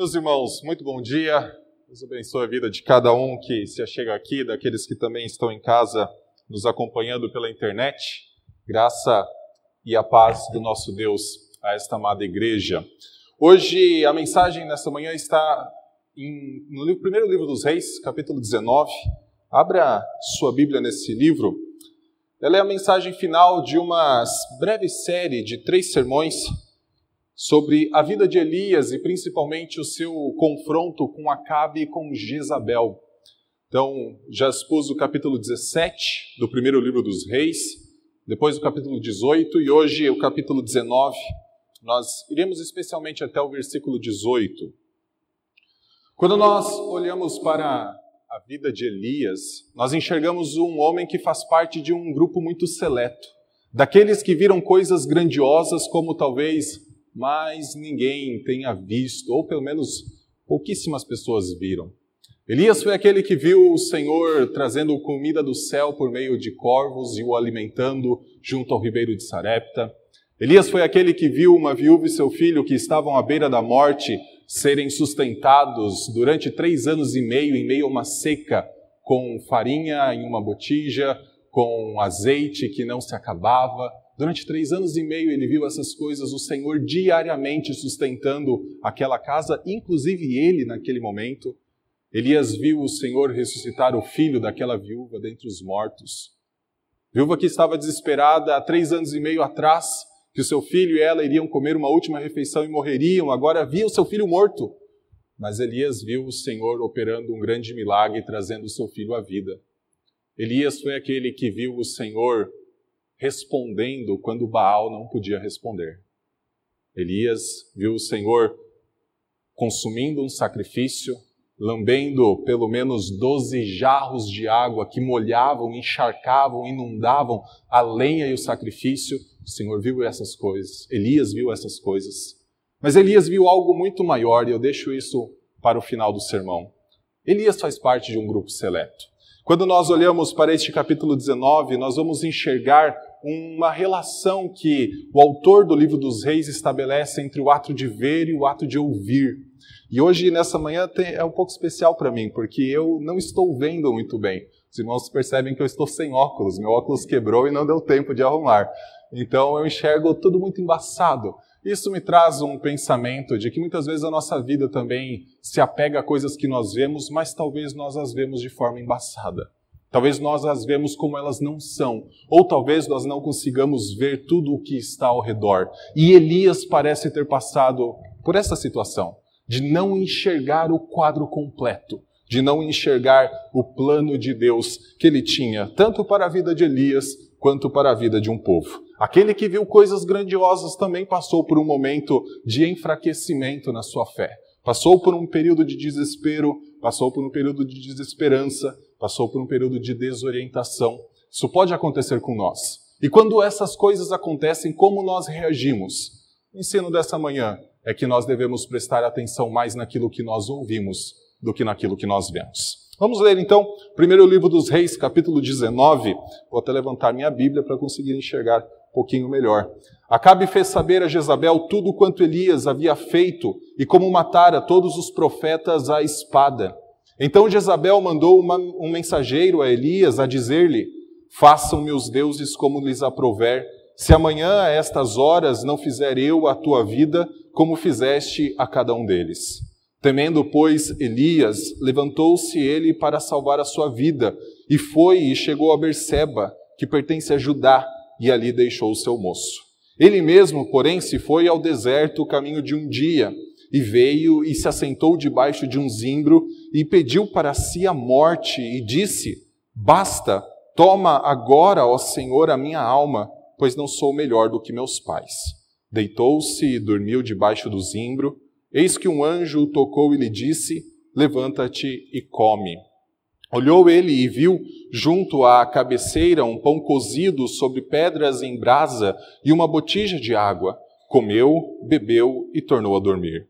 Meus irmãos, muito bom dia. Deus abençoe a vida de cada um que se chega aqui, daqueles que também estão em casa nos acompanhando pela internet. Graça e a paz do nosso Deus a esta amada igreja. Hoje a mensagem nessa manhã está em, no livro, primeiro livro dos Reis, capítulo 19. Abra sua Bíblia nesse livro. Ela é a mensagem final de uma breve série de três sermões sobre a vida de Elias e principalmente o seu confronto com Acabe e com Jezabel. Então, já expus o capítulo 17 do primeiro livro dos Reis, depois o capítulo 18 e hoje o capítulo 19. Nós iremos especialmente até o versículo 18. Quando nós olhamos para a vida de Elias, nós enxergamos um homem que faz parte de um grupo muito seleto, daqueles que viram coisas grandiosas como talvez mas ninguém tenha visto, ou pelo menos pouquíssimas pessoas viram. Elias foi aquele que viu o Senhor trazendo comida do céu por meio de corvos e o alimentando junto ao ribeiro de Sarepta. Elias foi aquele que viu uma viúva e seu filho que estavam à beira da morte serem sustentados durante três anos e meio em meio a uma seca, com farinha em uma botija, com azeite que não se acabava, Durante três anos e meio ele viu essas coisas, o Senhor diariamente sustentando aquela casa, inclusive ele naquele momento. Elias viu o Senhor ressuscitar o filho daquela viúva dentre os mortos. Viúva que estava desesperada há três anos e meio atrás, que o seu filho e ela iriam comer uma última refeição e morreriam, agora via o seu filho morto. Mas Elias viu o Senhor operando um grande milagre, trazendo o seu filho à vida. Elias foi aquele que viu o Senhor respondendo quando Baal não podia responder. Elias viu o Senhor consumindo um sacrifício, lambendo pelo menos doze jarros de água que molhavam, encharcavam, inundavam a lenha e o sacrifício. O Senhor viu essas coisas, Elias viu essas coisas. Mas Elias viu algo muito maior e eu deixo isso para o final do sermão. Elias faz parte de um grupo seleto. Quando nós olhamos para este capítulo 19, nós vamos enxergar uma relação que o autor do livro dos reis estabelece entre o ato de ver e o ato de ouvir. E hoje, nessa manhã, é um pouco especial para mim, porque eu não estou vendo muito bem. Os irmãos percebem que eu estou sem óculos, meu óculos quebrou e não deu tempo de arrumar. Então eu enxergo tudo muito embaçado. Isso me traz um pensamento de que muitas vezes a nossa vida também se apega a coisas que nós vemos, mas talvez nós as vemos de forma embaçada. Talvez nós as vemos como elas não são, ou talvez nós não consigamos ver tudo o que está ao redor. E Elias parece ter passado por essa situação, de não enxergar o quadro completo, de não enxergar o plano de Deus que ele tinha, tanto para a vida de Elias quanto para a vida de um povo. Aquele que viu coisas grandiosas também passou por um momento de enfraquecimento na sua fé. Passou por um período de desespero, passou por um período de desesperança, passou por um período de desorientação. Isso pode acontecer com nós. E quando essas coisas acontecem, como nós reagimos? O ensino dessa manhã é que nós devemos prestar atenção mais naquilo que nós ouvimos do que naquilo que nós vemos. Vamos ler então, primeiro livro dos Reis, capítulo 19. Vou até levantar minha Bíblia para conseguir enxergar um pouquinho melhor. Acabe fez saber a Jezabel tudo quanto Elias havia feito e como matara todos os profetas à espada. Então Jezabel mandou uma, um mensageiro a Elias a dizer-lhe: Façam-me os deuses como lhes aprover, se amanhã a estas horas não fizer eu a tua vida como fizeste a cada um deles. Temendo, pois, Elias, levantou-se ele para salvar a sua vida, e foi e chegou a Berseba, que pertence a Judá, e ali deixou o seu moço. Ele mesmo, porém, se foi ao deserto o caminho de um dia, e veio e se assentou debaixo de um zimbro e pediu para si a morte e disse: Basta, toma agora, ó Senhor, a minha alma, pois não sou melhor do que meus pais. Deitou-se e dormiu debaixo do zimbro. Eis que um anjo o tocou e lhe disse: Levanta-te e come. Olhou ele e viu junto à cabeceira um pão cozido sobre pedras em brasa e uma botija de água. Comeu, bebeu e tornou a dormir.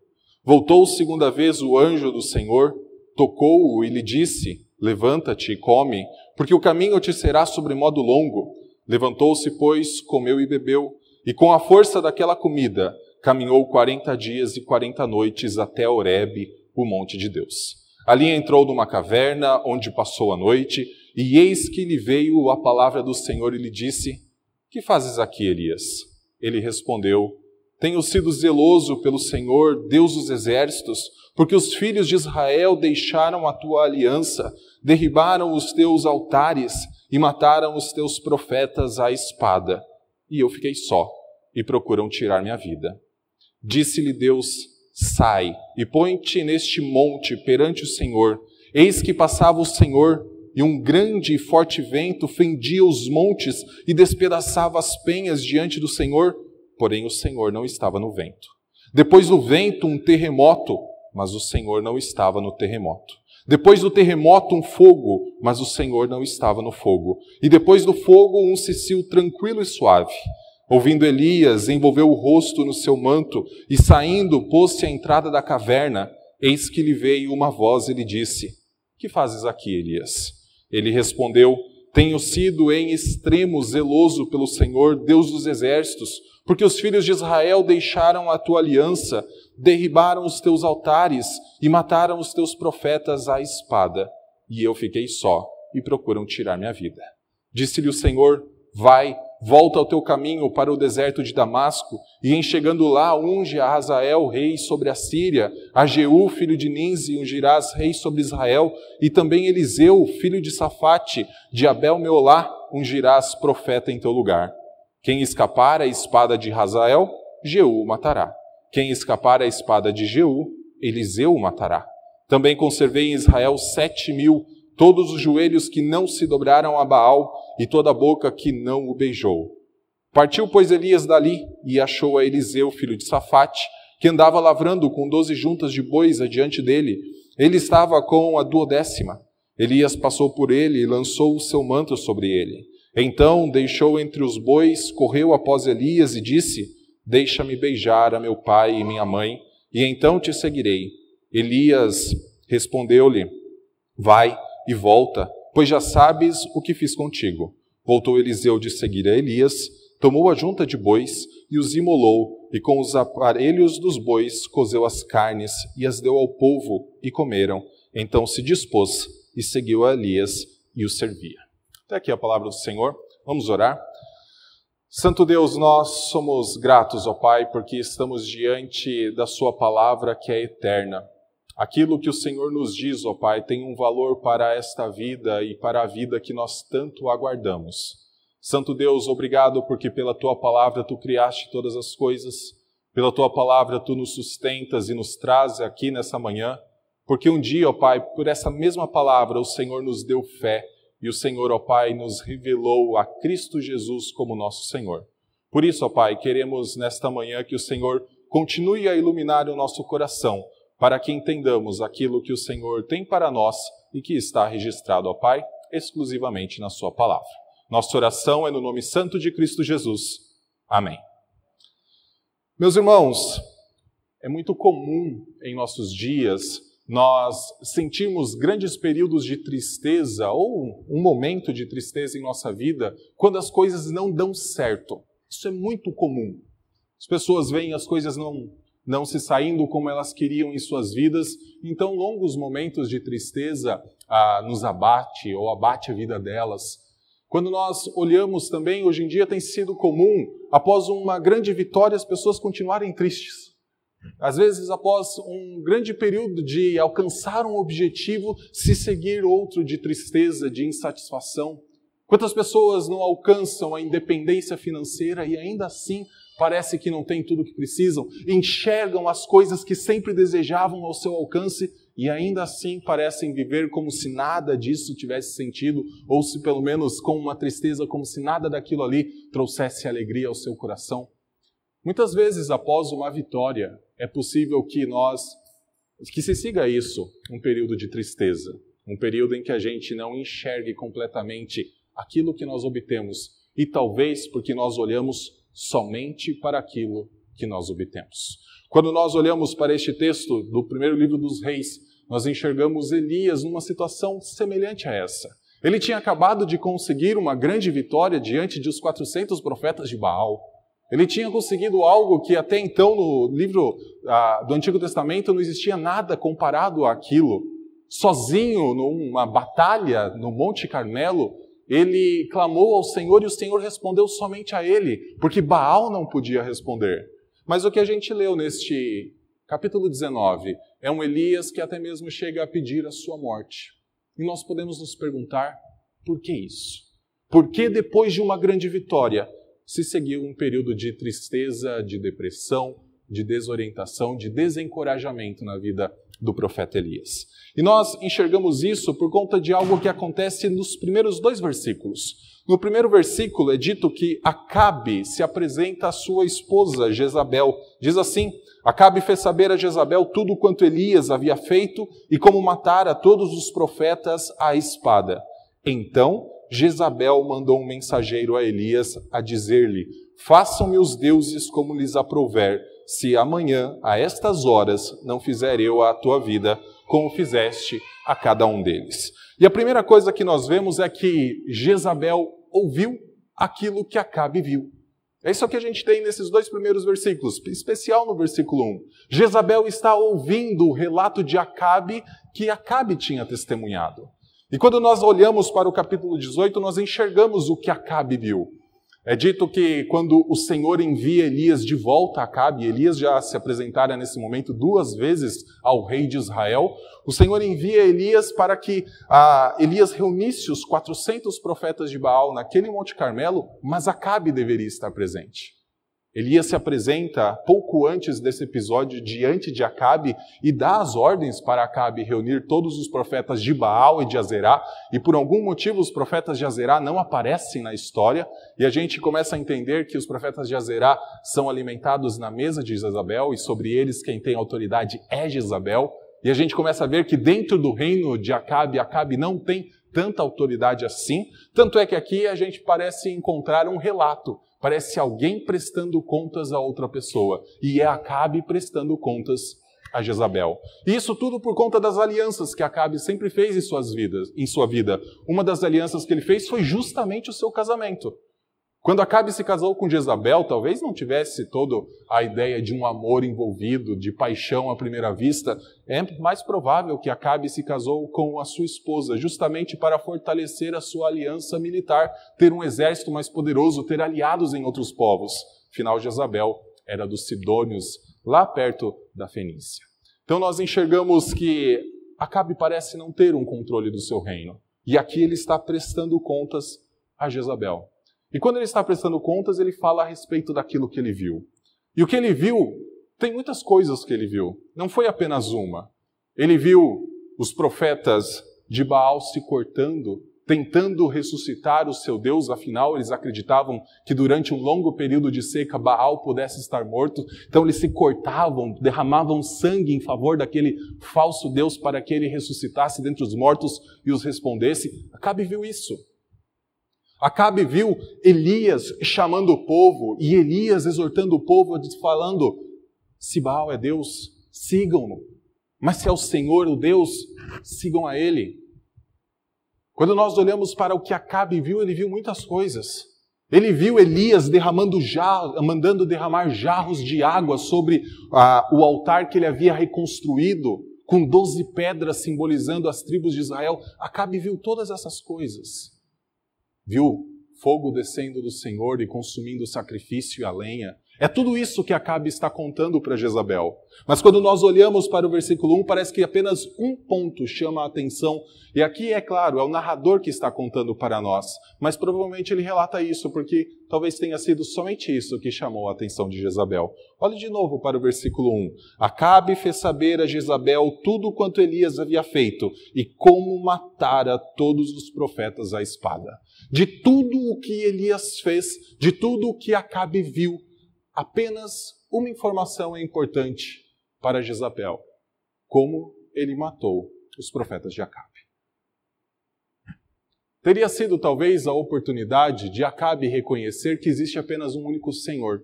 Voltou segunda vez o anjo do Senhor, tocou-o e lhe disse: Levanta-te e come, porque o caminho te será sobremodo longo. Levantou-se, pois, comeu e bebeu, e com a força daquela comida caminhou quarenta dias e quarenta noites até Horebe, o monte de Deus. Ali entrou numa caverna, onde passou a noite, e eis que lhe veio a palavra do Senhor e lhe disse: Que fazes aqui, Elias? Ele respondeu: Tenho sido zeloso pelo Senhor, Deus dos exércitos, porque os filhos de Israel deixaram a tua aliança, derribaram os teus altares e mataram os teus profetas à espada. E eu fiquei só, e procuram tirar minha vida. Disse-lhe Deus: Sai e põe-te neste monte perante o Senhor. Eis que passava o Senhor, e um grande e forte vento fendia os montes e despedaçava as penhas diante do Senhor, porém o Senhor não estava no vento. Depois do vento, um terremoto, mas o Senhor não estava no terremoto. Depois do terremoto, um fogo, mas o Senhor não estava no fogo. E depois do fogo, um cicil tranquilo e suave. Ouvindo Elias, envolveu o rosto no seu manto e, saindo, pôs-se à entrada da caverna. Eis que lhe veio uma voz e lhe disse: Que fazes aqui, Elias? Ele respondeu: Tenho sido em extremo zeloso pelo Senhor, Deus dos exércitos, porque os filhos de Israel deixaram a tua aliança, derribaram os teus altares e mataram os teus profetas à espada. E eu fiquei só e procuram tirar minha vida. Disse-lhe o Senhor: Vai volta ao teu caminho para o deserto de Damasco, e em chegando lá, unge a Hazael, rei sobre a Síria, a Jeú, filho de Ninzi, ungirás rei sobre Israel, e também Eliseu, filho de Safate, de Abel Meolá, ungirás profeta em teu lugar. Quem escapar à espada de Hazael, Jeú o matará. Quem escapar à espada de Jeú, Eliseu o matará. Também conservei em Israel sete mil, todos os joelhos que não se dobraram a Baal, e toda a boca que não o beijou. Partiu, pois, Elias dali e achou a Eliseu, filho de Safate, que andava lavrando com doze juntas de bois adiante dele. Ele estava com a duodécima. Elias passou por ele e lançou o seu manto sobre ele. Então deixou entre os bois, correu após Elias e disse: Deixa-me beijar a meu pai e minha mãe, e então te seguirei. Elias respondeu-lhe: Vai e volta, pois já sabes o que fiz contigo. Voltou Eliseu de seguir a Elias, tomou a junta de bois e os imolou, e com os aparelhos dos bois cozeu as carnes e as deu ao povo, e comeram. Então se dispôs e seguiu a Elias e o servia. Até aqui a palavra do Senhor. Vamos orar. Santo Deus, nós somos gratos, ó Pai, porque estamos diante da Sua palavra que é eterna. Aquilo que o Senhor nos diz, ó Pai, tem um valor para esta vida e para a vida que nós tanto aguardamos. Santo Deus, obrigado porque pela tua palavra tu criaste todas as coisas, pela tua palavra tu nos sustentas e nos traz aqui nessa manhã, porque um dia, ó Pai, por essa mesma palavra o Senhor nos deu fé e o Senhor, ó Pai, nos revelou a Cristo Jesus como nosso Senhor. Por isso, ó Pai, queremos nesta manhã que o Senhor continue a iluminar o nosso coração para que entendamos aquilo que o Senhor tem para nós e que está registrado, ó Pai, exclusivamente na Sua palavra. Nossa oração é no nome santo de Cristo Jesus. Amém. Meus irmãos, é muito comum em nossos dias nós sentirmos grandes períodos de tristeza ou um momento de tristeza em nossa vida quando as coisas não dão certo. Isso é muito comum. As pessoas veem as coisas não não se saindo como elas queriam em suas vidas. Então, longos momentos de tristeza ah, nos abate ou abate a vida delas. Quando nós olhamos também, hoje em dia tem sido comum, após uma grande vitória, as pessoas continuarem tristes. Às vezes, após um grande período de alcançar um objetivo, se seguir outro de tristeza, de insatisfação. Quantas pessoas não alcançam a independência financeira e ainda assim parece que não têm tudo o que precisam, enxergam as coisas que sempre desejavam ao seu alcance e ainda assim parecem viver como se nada disso tivesse sentido, ou se pelo menos com uma tristeza, como se nada daquilo ali trouxesse alegria ao seu coração. Muitas vezes, após uma vitória, é possível que nós, que se siga isso, um período de tristeza, um período em que a gente não enxergue completamente aquilo que nós obtemos, e talvez porque nós olhamos somente para aquilo que nós obtemos. Quando nós olhamos para este texto do primeiro livro dos Reis, nós enxergamos Elias numa situação semelhante a essa. Ele tinha acabado de conseguir uma grande vitória diante dos 400 profetas de Baal. Ele tinha conseguido algo que até então no livro ah, do Antigo Testamento não existia nada comparado àquilo. Sozinho, numa batalha no Monte Carmelo, ele clamou ao Senhor e o Senhor respondeu somente a ele, porque Baal não podia responder. Mas o que a gente leu neste capítulo 19 é um Elias que até mesmo chega a pedir a sua morte. E nós podemos nos perguntar por que isso? Por que depois de uma grande vitória se seguiu um período de tristeza, de depressão, de desorientação, de desencorajamento na vida do profeta Elias. E nós enxergamos isso por conta de algo que acontece nos primeiros dois versículos. No primeiro versículo é dito que Acabe se apresenta à sua esposa Jezabel. Diz assim: Acabe fez saber a Jezabel tudo quanto Elias havia feito e como matara todos os profetas à espada. Então Jezabel mandou um mensageiro a Elias a dizer-lhe: Façam-me os deuses como lhes aprouver, se amanhã, a estas horas, não fizer eu a tua vida como fizeste a cada um deles. E a primeira coisa que nós vemos é que Jezabel ouviu aquilo que Acabe viu. É isso que a gente tem nesses dois primeiros versículos, especial no versículo 1. Jezabel está ouvindo o relato de Acabe que Acabe tinha testemunhado. E quando nós olhamos para o capítulo 18, nós enxergamos o que Acabe viu. É dito que quando o Senhor envia Elias de volta a Acabe, Elias já se apresentara nesse momento duas vezes ao rei de Israel, o Senhor envia Elias para que ah, Elias reunisse os 400 profetas de Baal naquele Monte Carmelo, mas Acabe deveria estar presente. Elias se apresenta pouco antes desse episódio diante de Acabe e dá as ordens para Acabe reunir todos os profetas de Baal e de Azerá, e por algum motivo os profetas de Azerá não aparecem na história, e a gente começa a entender que os profetas de Azerá são alimentados na mesa de Jezabel, e sobre eles quem tem autoridade é Jezabel, e a gente começa a ver que dentro do reino de Acabe, Acabe não tem tanta autoridade assim, tanto é que aqui a gente parece encontrar um relato Parece alguém prestando contas a outra pessoa. E é Acabe prestando contas a Jezabel. E isso tudo por conta das alianças que Acabe sempre fez em, suas vidas, em sua vida. Uma das alianças que ele fez foi justamente o seu casamento. Quando Acabe se casou com Jezabel, talvez não tivesse toda a ideia de um amor envolvido, de paixão à primeira vista. É mais provável que Acabe se casou com a sua esposa, justamente para fortalecer a sua aliança militar, ter um exército mais poderoso, ter aliados em outros povos. Afinal, Jezabel era dos Sidônios, lá perto da Fenícia. Então nós enxergamos que Acabe parece não ter um controle do seu reino. E aqui ele está prestando contas a Jezabel. E quando ele está prestando contas, ele fala a respeito daquilo que ele viu. E o que ele viu, tem muitas coisas que ele viu. Não foi apenas uma. Ele viu os profetas de Baal se cortando, tentando ressuscitar o seu Deus, afinal eles acreditavam que durante um longo período de seca Baal pudesse estar morto, então eles se cortavam, derramavam sangue em favor daquele falso Deus para que ele ressuscitasse dentre os mortos e os respondesse. Acabe viu isso. Acabe viu Elias chamando o povo e Elias exortando o povo, falando: se Baal é Deus, sigam-no. Mas se é o Senhor o Deus, sigam a Ele. Quando nós olhamos para o que Acabe viu, ele viu muitas coisas. Ele viu Elias derramando jarros, mandando derramar jarros de água sobre ah, o altar que ele havia reconstruído, com doze pedras simbolizando as tribos de Israel. Acabe viu todas essas coisas viu fogo descendo do Senhor e consumindo o sacrifício e a lenha. É tudo isso que Acabe está contando para Jezabel. Mas quando nós olhamos para o versículo 1, parece que apenas um ponto chama a atenção. E aqui, é claro, é o narrador que está contando para nós. Mas provavelmente ele relata isso porque talvez tenha sido somente isso que chamou a atenção de Jezabel. Olhe de novo para o versículo 1. Acabe fez saber a Jezabel tudo quanto Elias havia feito e como matara todos os profetas à espada. De tudo o que Elias fez, de tudo o que Acabe viu, apenas uma informação é importante para Jezabel: como ele matou os profetas de Acabe. Teria sido talvez a oportunidade de Acabe reconhecer que existe apenas um único Senhor.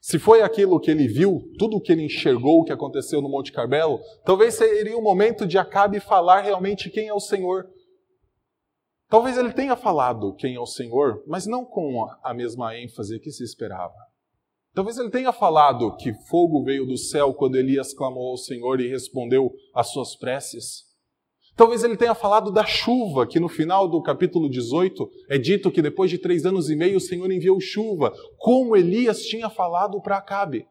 Se foi aquilo que ele viu, tudo o que ele enxergou, o que aconteceu no Monte Carmelo, talvez seria o momento de Acabe falar realmente quem é o Senhor. Talvez ele tenha falado quem é o Senhor, mas não com a mesma ênfase que se esperava. Talvez ele tenha falado que fogo veio do céu quando Elias clamou ao Senhor e respondeu às suas preces. Talvez ele tenha falado da chuva, que no final do capítulo 18 é dito que depois de três anos e meio o Senhor enviou chuva, como Elias tinha falado para Acabe.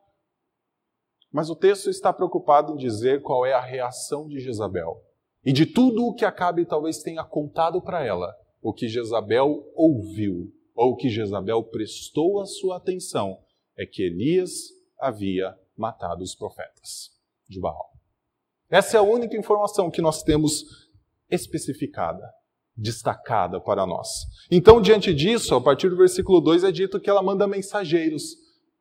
Mas o texto está preocupado em dizer qual é a reação de Jezabel. E de tudo o que Acabe talvez tenha contado para ela, o que Jezabel ouviu, ou o que Jezabel prestou a sua atenção, é que Elias havia matado os profetas de Baal. Essa é a única informação que nós temos especificada, destacada para nós. Então, diante disso, a partir do versículo 2 é dito que ela manda mensageiros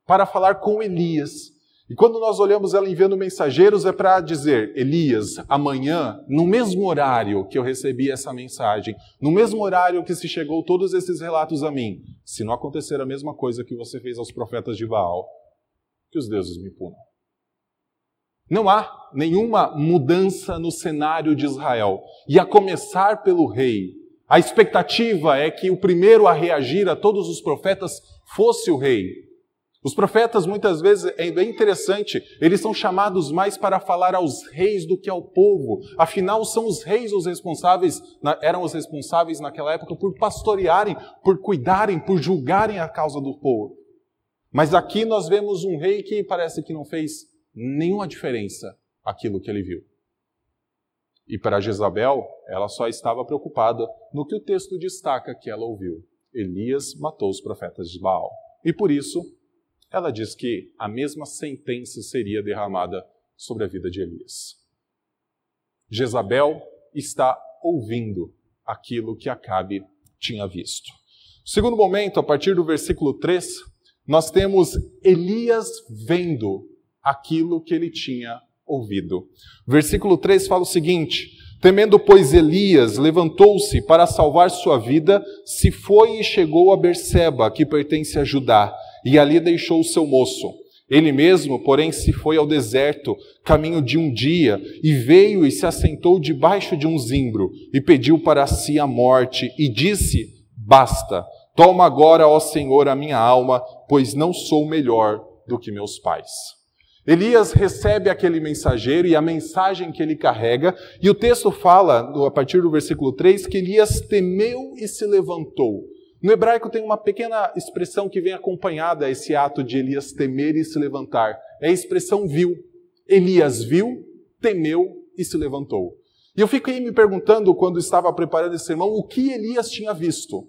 para falar com Elias. E quando nós olhamos ela enviando mensageiros, é para dizer: Elias, amanhã, no mesmo horário que eu recebi essa mensagem, no mesmo horário que se chegou todos esses relatos a mim, se não acontecer a mesma coisa que você fez aos profetas de Baal, que os deuses me punam. Não há nenhuma mudança no cenário de Israel. E a começar pelo rei. A expectativa é que o primeiro a reagir a todos os profetas fosse o rei. Os profetas, muitas vezes, é bem interessante, eles são chamados mais para falar aos reis do que ao povo. Afinal, são os reis os responsáveis, eram os responsáveis naquela época por pastorearem, por cuidarem, por julgarem a causa do povo. Mas aqui nós vemos um rei que parece que não fez nenhuma diferença aquilo que ele viu. E para Jezabel, ela só estava preocupada no que o texto destaca que ela ouviu. Elias matou os profetas de Baal. E por isso, ela diz que a mesma sentença seria derramada sobre a vida de Elias. Jezabel está ouvindo aquilo que Acabe tinha visto. Segundo momento, a partir do versículo 3, nós temos Elias vendo aquilo que ele tinha ouvido. Versículo 3 fala o seguinte: Temendo, pois, Elias, levantou-se para salvar sua vida, se foi e chegou a Berseba, que pertence a Judá, e ali deixou o seu moço. Ele mesmo, porém, se foi ao deserto, caminho de um dia, e veio e se assentou debaixo de um zimbro, e pediu para si a morte, e disse: Basta, toma agora, ó Senhor, a minha alma, pois não sou melhor do que meus pais. Elias recebe aquele mensageiro e a mensagem que ele carrega, e o texto fala, a partir do versículo 3, que Elias temeu e se levantou. No hebraico tem uma pequena expressão que vem acompanhada a esse ato de Elias temer e se levantar. É a expressão viu. Elias viu, temeu e se levantou. E eu fiquei me perguntando, quando estava preparando esse sermão, o que Elias tinha visto.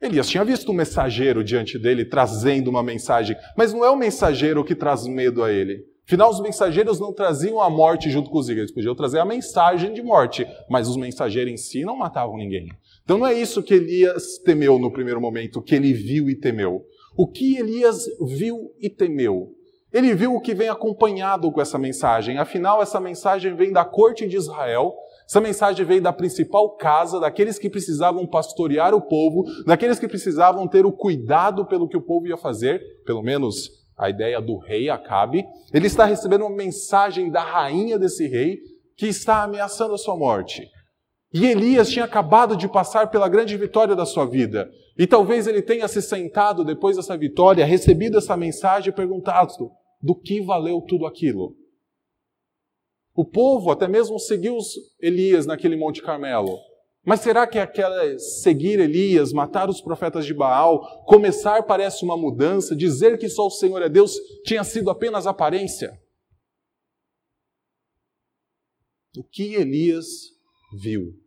Elias tinha visto um mensageiro diante dele trazendo uma mensagem, mas não é o mensageiro que traz medo a ele. Afinal, os mensageiros não traziam a morte junto com os eles podiam trazer a mensagem de morte, mas os mensageiros em si não matavam ninguém. Então não é isso que Elias temeu no primeiro momento, que ele viu e temeu. O que Elias viu e temeu? Ele viu o que vem acompanhado com essa mensagem. Afinal, essa mensagem vem da corte de Israel, essa mensagem veio da principal casa, daqueles que precisavam pastorear o povo, daqueles que precisavam ter o cuidado pelo que o povo ia fazer, pelo menos a ideia do rei Acabe. Ele está recebendo uma mensagem da rainha desse rei que está ameaçando a sua morte. E Elias tinha acabado de passar pela grande vitória da sua vida. E talvez ele tenha se sentado depois dessa vitória, recebido essa mensagem e perguntado: do que valeu tudo aquilo? O povo até mesmo seguiu Elias naquele Monte Carmelo. Mas será que aquela seguir Elias, matar os profetas de Baal, começar parece uma mudança, dizer que só o Senhor é Deus tinha sido apenas aparência? O que Elias viu?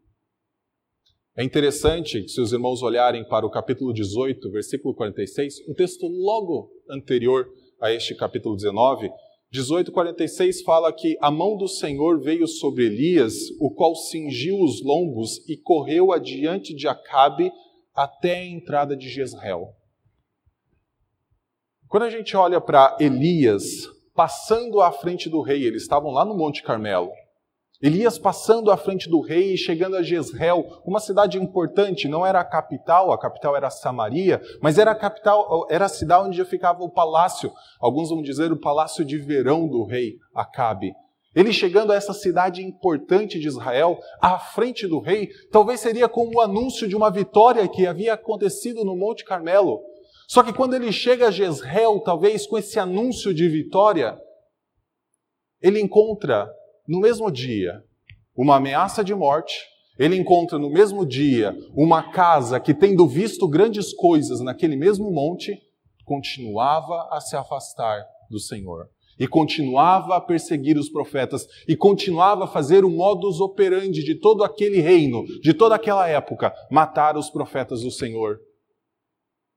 É interessante se os irmãos olharem para o capítulo 18, versículo 46, um texto logo anterior a este capítulo 19, 18:46 fala que a mão do Senhor veio sobre Elias, o qual cingiu os lombos e correu adiante de Acabe até a entrada de Jezreel. Quando a gente olha para Elias passando à frente do rei, eles estavam lá no Monte Carmelo. Elias passando à frente do rei e chegando a Jezreel, uma cidade importante, não era a capital, a capital era Samaria, mas era a capital, era a cidade onde ficava o palácio, alguns vão dizer o palácio de verão do rei Acabe. Ele chegando a essa cidade importante de Israel, à frente do rei, talvez seria como o anúncio de uma vitória que havia acontecido no Monte Carmelo. Só que quando ele chega a Jezreel, talvez com esse anúncio de vitória, ele encontra no mesmo dia uma ameaça de morte, ele encontra no mesmo dia uma casa que, tendo visto grandes coisas naquele mesmo monte, continuava a se afastar do Senhor. E continuava a perseguir os profetas, e continuava a fazer o modus operandi de todo aquele reino, de toda aquela época, matar os profetas do Senhor.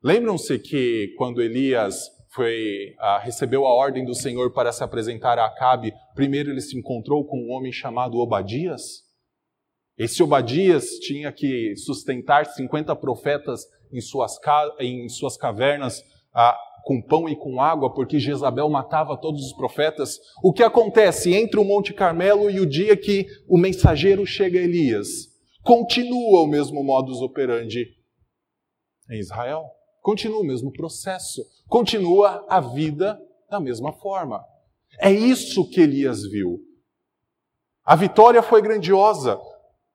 Lembram-se que quando Elias foi, ah, recebeu a ordem do Senhor para se apresentar a Acabe, primeiro ele se encontrou com um homem chamado Obadias? Esse Obadias tinha que sustentar 50 profetas em suas, em suas cavernas ah, com pão e com água, porque Jezabel matava todos os profetas. O que acontece entre o Monte Carmelo e o dia que o mensageiro chega a Elias? Continua o mesmo modus operandi em Israel. Continua o mesmo processo. Continua a vida da mesma forma. É isso que Elias viu. A vitória foi grandiosa,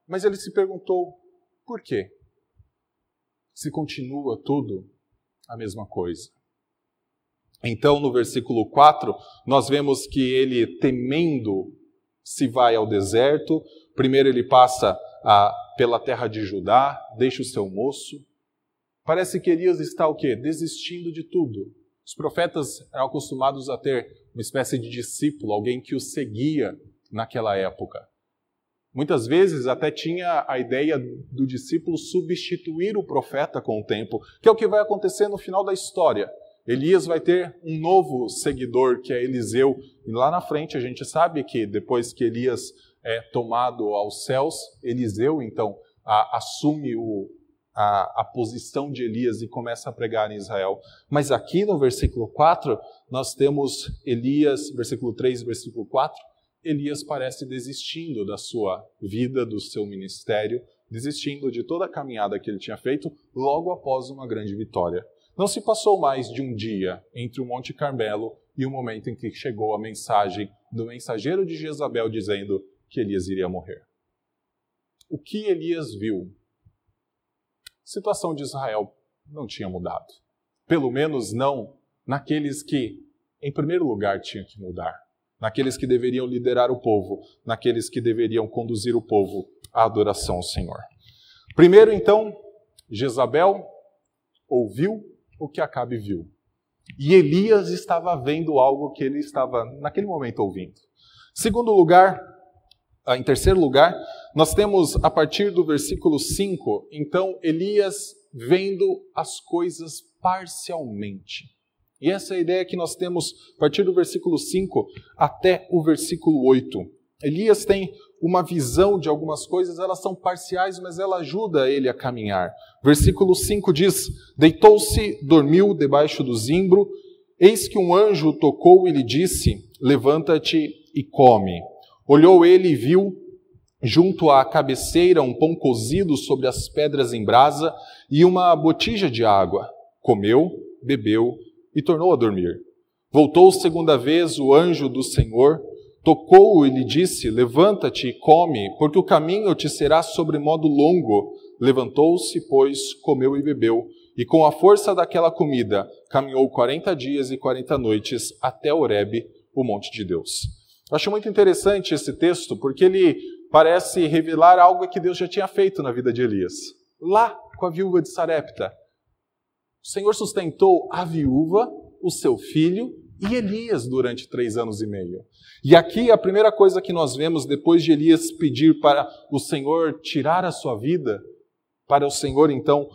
mas ele se perguntou: por quê? Se continua tudo a mesma coisa. Então, no versículo 4, nós vemos que ele, temendo, se vai ao deserto. Primeiro, ele passa a, pela terra de Judá, deixa o seu moço. Parece que Elias está o quê? Desistindo de tudo. Os profetas eram acostumados a ter uma espécie de discípulo, alguém que o seguia naquela época. Muitas vezes até tinha a ideia do discípulo substituir o profeta com o tempo, que é o que vai acontecer no final da história. Elias vai ter um novo seguidor, que é Eliseu, e lá na frente a gente sabe que depois que Elias é tomado aos céus, Eliseu então a, assume o, a, a, posição de Elias e começa a pregar em Israel. Mas aqui no versículo 4, nós temos Elias, versículo 3 versículo 4, Elias parece desistindo da sua vida, do seu ministério, desistindo de toda a caminhada que ele tinha feito logo após uma grande vitória. Não se passou mais de um dia entre o Monte Carmelo e o momento em que chegou a mensagem do mensageiro de Jezabel dizendo que Elias iria morrer. O que Elias viu? Situação de Israel não tinha mudado. Pelo menos não naqueles que, em primeiro lugar, tinham que mudar naqueles que deveriam liderar o povo, naqueles que deveriam conduzir o povo à adoração ao Senhor. Primeiro, então, Jezabel ouviu o que Acabe viu. E Elias estava vendo algo que ele estava, naquele momento, ouvindo. Segundo lugar, ah, em terceiro lugar, nós temos a partir do versículo 5, então, Elias vendo as coisas parcialmente. E essa é a ideia que nós temos a partir do versículo 5 até o versículo 8. Elias tem uma visão de algumas coisas, elas são parciais, mas ela ajuda ele a caminhar. Versículo 5 diz: Deitou-se, dormiu debaixo do zimbro, eis que um anjo tocou e lhe disse: Levanta-te e come. Olhou ele e viu junto à cabeceira um pão cozido sobre as pedras em brasa e uma botija de água. Comeu, bebeu e tornou a dormir. Voltou segunda vez o anjo do Senhor, tocou-o e lhe disse: Levanta-te e come, porque o caminho te será sobremodo longo. Levantou-se, pois, comeu e bebeu, e com a força daquela comida caminhou quarenta dias e quarenta noites até Horebe, o monte de Deus. Eu acho muito interessante esse texto, porque ele parece revelar algo que Deus já tinha feito na vida de Elias. Lá com a viúva de Sarepta, o Senhor sustentou a viúva, o seu filho e Elias durante três anos e meio. E aqui a primeira coisa que nós vemos depois de Elias pedir para o Senhor tirar a sua vida, para o Senhor então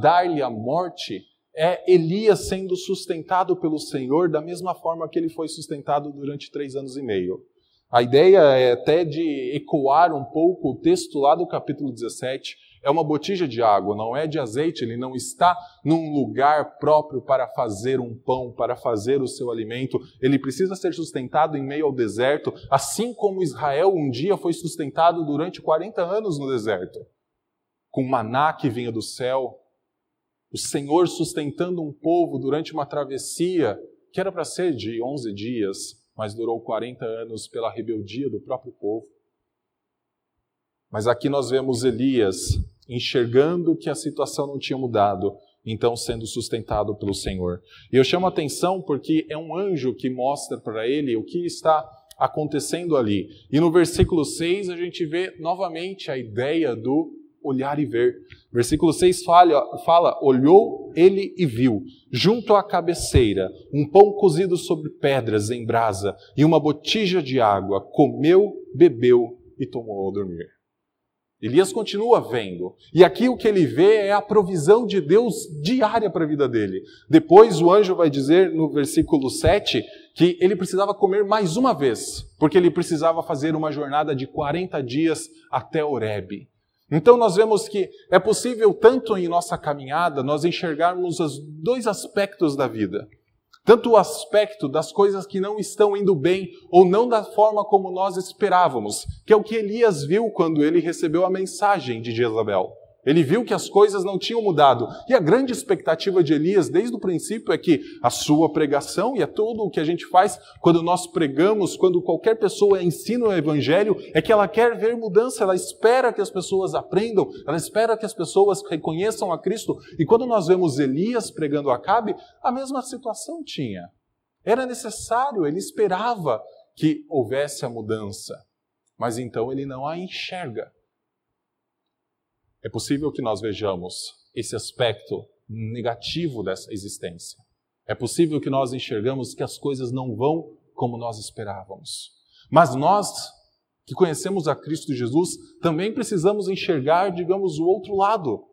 dar-lhe a morte, é Elias sendo sustentado pelo Senhor da mesma forma que ele foi sustentado durante três anos e meio. A ideia é até de ecoar um pouco o texto lá do capítulo 17, é uma botija de água, não é de azeite, ele não está num lugar próprio para fazer um pão, para fazer o seu alimento. Ele precisa ser sustentado em meio ao deserto, assim como Israel um dia foi sustentado durante 40 anos no deserto, com maná que vinha do céu. O Senhor sustentando um povo durante uma travessia que era para ser de 11 dias, mas durou 40 anos pela rebeldia do próprio povo. Mas aqui nós vemos Elias enxergando que a situação não tinha mudado, então sendo sustentado pelo Senhor. E eu chamo a atenção porque é um anjo que mostra para ele o que está acontecendo ali. E no versículo 6 a gente vê novamente a ideia do olhar e ver. Versículo 6 fala, fala, olhou ele e viu, junto à cabeceira, um pão cozido sobre pedras em brasa e uma botija de água. Comeu, bebeu e tomou ao dormir. Elias continua vendo. E aqui o que ele vê é a provisão de Deus diária para a vida dele. Depois o anjo vai dizer no versículo 7 que ele precisava comer mais uma vez, porque ele precisava fazer uma jornada de 40 dias até Horebe. Então nós vemos que é possível, tanto em nossa caminhada, nós enxergarmos os dois aspectos da vida. Tanto o aspecto das coisas que não estão indo bem ou não da forma como nós esperávamos, que é o que Elias viu quando ele recebeu a mensagem de Jezabel. Ele viu que as coisas não tinham mudado. E a grande expectativa de Elias, desde o princípio, é que a sua pregação, e é tudo o que a gente faz quando nós pregamos, quando qualquer pessoa ensina o evangelho, é que ela quer ver mudança, ela espera que as pessoas aprendam, ela espera que as pessoas reconheçam a Cristo. E quando nós vemos Elias pregando a Acabe, a mesma situação tinha. Era necessário, ele esperava que houvesse a mudança. Mas então ele não a enxerga. É possível que nós vejamos esse aspecto negativo dessa existência. É possível que nós enxergamos que as coisas não vão como nós esperávamos. Mas nós, que conhecemos a Cristo Jesus, também precisamos enxergar, digamos, o outro lado.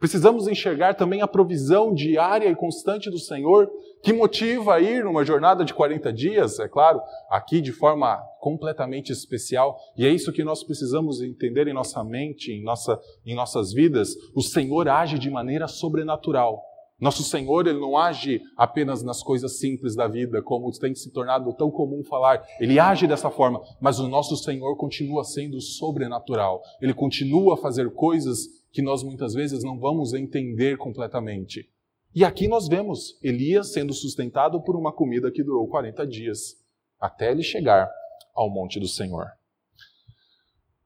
Precisamos enxergar também a provisão diária e constante do Senhor, que motiva a ir numa jornada de 40 dias, é claro, aqui de forma completamente especial. E é isso que nós precisamos entender em nossa mente, em, nossa, em nossas vidas. O Senhor age de maneira sobrenatural. Nosso Senhor, ele não age apenas nas coisas simples da vida, como tem se tornado tão comum falar. Ele age dessa forma, mas o nosso Senhor continua sendo sobrenatural. Ele continua a fazer coisas que nós muitas vezes não vamos entender completamente. E aqui nós vemos Elias sendo sustentado por uma comida que durou 40 dias, até ele chegar ao monte do Senhor.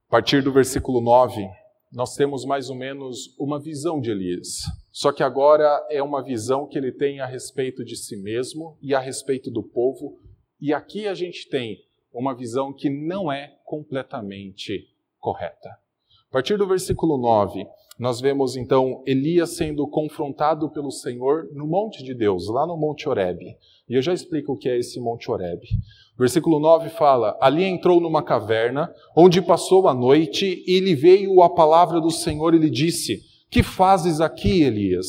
A partir do versículo 9, nós temos mais ou menos uma visão de Elias. Só que agora é uma visão que ele tem a respeito de si mesmo e a respeito do povo. E aqui a gente tem uma visão que não é completamente correta. Partir do versículo 9, nós vemos então Elias sendo confrontado pelo Senhor no monte de Deus, lá no Monte Horebe. E eu já explico o que é esse Monte Horebe. Versículo 9 fala: Ali entrou numa caverna, onde passou a noite, e lhe veio a palavra do Senhor e lhe disse: Que fazes aqui, Elias?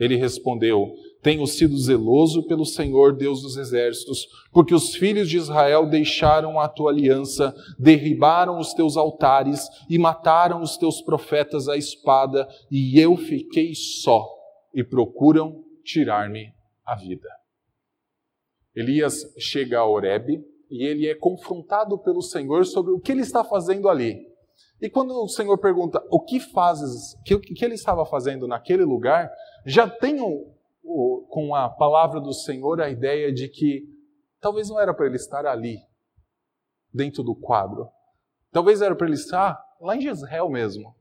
Ele respondeu: tenho sido zeloso pelo Senhor Deus dos exércitos, porque os filhos de Israel deixaram a tua aliança, derribaram os teus altares e mataram os teus profetas à espada, e eu fiquei só, e procuram tirar-me a vida. Elias chega a Horebe e ele é confrontado pelo Senhor sobre o que ele está fazendo ali. E quando o Senhor pergunta o que fazes, o que, que ele estava fazendo naquele lugar, já tem com a palavra do Senhor a ideia de que talvez não era para ele estar ali, dentro do quadro. Talvez era para ele estar lá em Jezreel mesmo.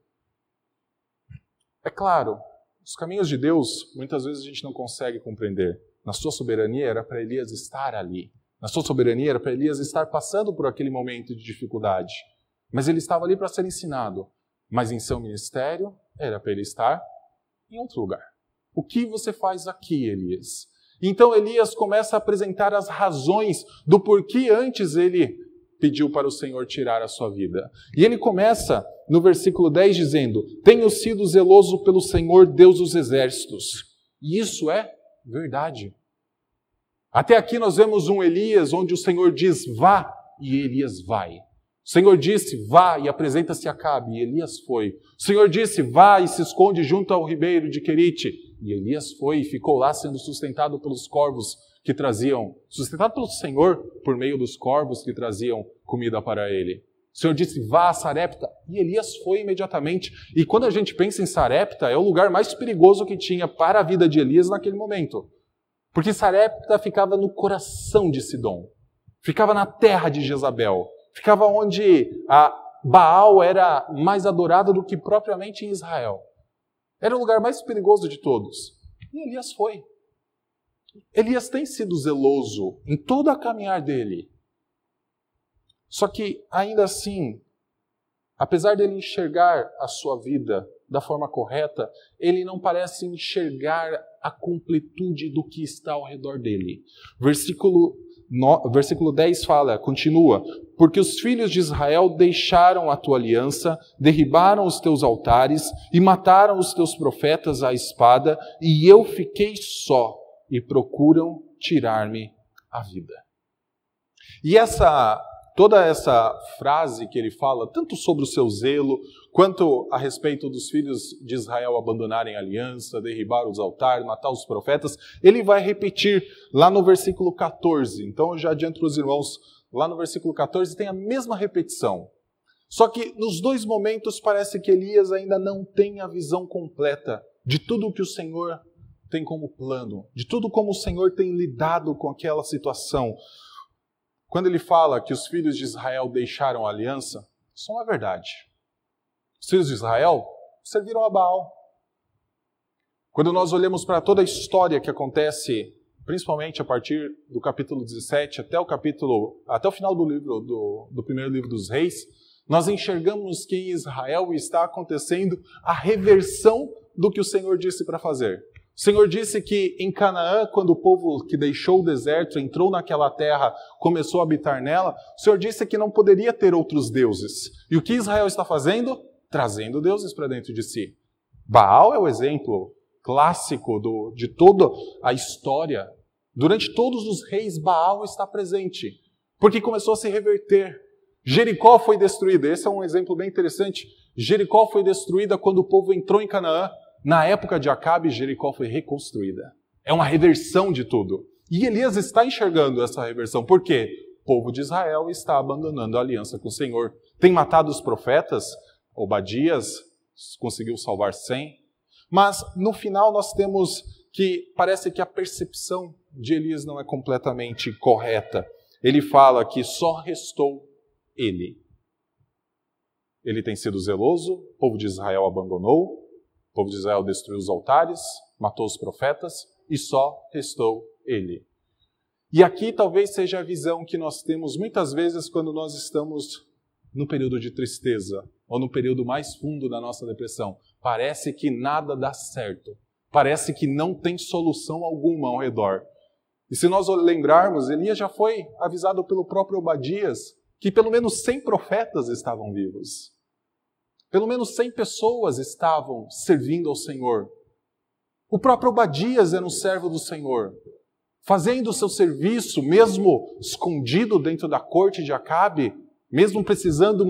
É claro, os caminhos de Deus muitas vezes a gente não consegue compreender. Na sua soberania era para Elias estar ali. Na sua soberania era para Elias estar passando por aquele momento de dificuldade. Mas ele estava ali para ser ensinado. Mas em seu ministério era para ele estar em outro lugar. O que você faz aqui, Elias? Então Elias começa a apresentar as razões do porquê antes ele pediu para o Senhor tirar a sua vida. E ele começa no versículo 10 dizendo: Tenho sido zeloso pelo Senhor, Deus dos exércitos. E isso é verdade. Até aqui nós vemos um Elias onde o Senhor diz: Vá, e Elias vai. O Senhor disse: Vá e apresenta-se a Cabe, e Elias foi. O Senhor disse: Vá e se esconde junto ao ribeiro de Querite, e Elias foi e ficou lá sendo sustentado pelos corvos que traziam, sustentado pelo Senhor por meio dos corvos que traziam comida para ele. O Senhor disse: vá a Sarepta. E Elias foi imediatamente. E quando a gente pensa em Sarepta, é o lugar mais perigoso que tinha para a vida de Elias naquele momento. Porque Sarepta ficava no coração de Sidom. ficava na terra de Jezabel, ficava onde a Baal era mais adorado do que propriamente Israel. Era o lugar mais perigoso de todos. E Elias foi. Elias tem sido zeloso em toda a caminhar dele. Só que, ainda assim, apesar dele enxergar a sua vida da forma correta, ele não parece enxergar a completude do que está ao redor dele. Versículo, no, versículo 10 fala, continua: Porque os filhos de Israel deixaram a tua aliança, derribaram os teus altares e mataram os teus profetas à espada, e eu fiquei só, e procuram tirar-me a vida. E essa toda essa frase que ele fala, tanto sobre o seu zelo, quanto a respeito dos filhos de Israel abandonarem a aliança, derribar os altares, matar os profetas, ele vai repetir lá no versículo 14. Então, eu já adianto os irmãos, lá no versículo 14 tem a mesma repetição. Só que nos dois momentos parece que Elias ainda não tem a visão completa de tudo o que o Senhor tem como plano, de tudo como o Senhor tem lidado com aquela situação. Quando ele fala que os filhos de Israel deixaram a aliança, isso é verdade. Os filhos de Israel serviram a Baal. Quando nós olhamos para toda a história que acontece, principalmente a partir do capítulo 17 até o capítulo, até o final do livro do, do primeiro livro dos Reis, nós enxergamos que em Israel está acontecendo a reversão do que o Senhor disse para fazer. O Senhor disse que em Canaã, quando o povo que deixou o deserto entrou naquela terra, começou a habitar nela, o Senhor disse que não poderia ter outros deuses. E o que Israel está fazendo? Trazendo deuses para dentro de si. Baal é o exemplo clássico do, de toda a história. Durante todos os reis, Baal está presente, porque começou a se reverter. Jericó foi destruída. Esse é um exemplo bem interessante. Jericó foi destruída quando o povo entrou em Canaã. Na época de Acabe, Jericó foi reconstruída. É uma reversão de tudo. E Elias está enxergando essa reversão. Por quê? O povo de Israel está abandonando a aliança com o Senhor. Tem matado os profetas, Obadias conseguiu salvar 100. Mas no final nós temos que parece que a percepção de Elias não é completamente correta. Ele fala que só restou ele. Ele tem sido zeloso, o povo de Israel abandonou, o povo de Israel destruiu os altares, matou os profetas e só restou ele. E aqui talvez seja a visão que nós temos muitas vezes quando nós estamos no período de tristeza ou no período mais fundo da nossa depressão. Parece que nada dá certo. Parece que não tem solução alguma ao redor. E se nós lembrarmos, Elias já foi avisado pelo próprio Obadias que pelo menos 100 profetas estavam vivos. Pelo menos 100 pessoas estavam servindo ao Senhor. O próprio Obadias era um servo do Senhor, fazendo o seu serviço, mesmo escondido dentro da corte de Acabe, mesmo precisando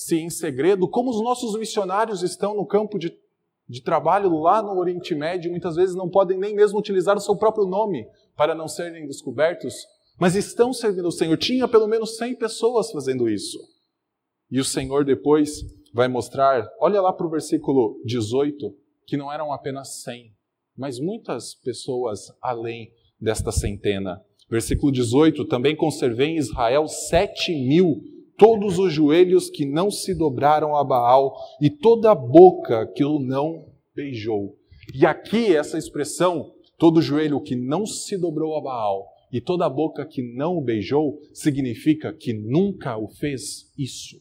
manter-se em segredo, como os nossos missionários estão no campo de, de trabalho lá no Oriente Médio, muitas vezes não podem nem mesmo utilizar o seu próprio nome para não serem descobertos, mas estão servindo ao Senhor. Tinha pelo menos 100 pessoas fazendo isso. E o Senhor depois vai mostrar, olha lá para o versículo 18, que não eram apenas 100, mas muitas pessoas além desta centena. Versículo 18: Também conservei em Israel sete mil, todos os joelhos que não se dobraram a Baal e toda a boca que o não beijou. E aqui essa expressão, todo joelho que não se dobrou a Baal e toda a boca que não o beijou, significa que nunca o fez isso.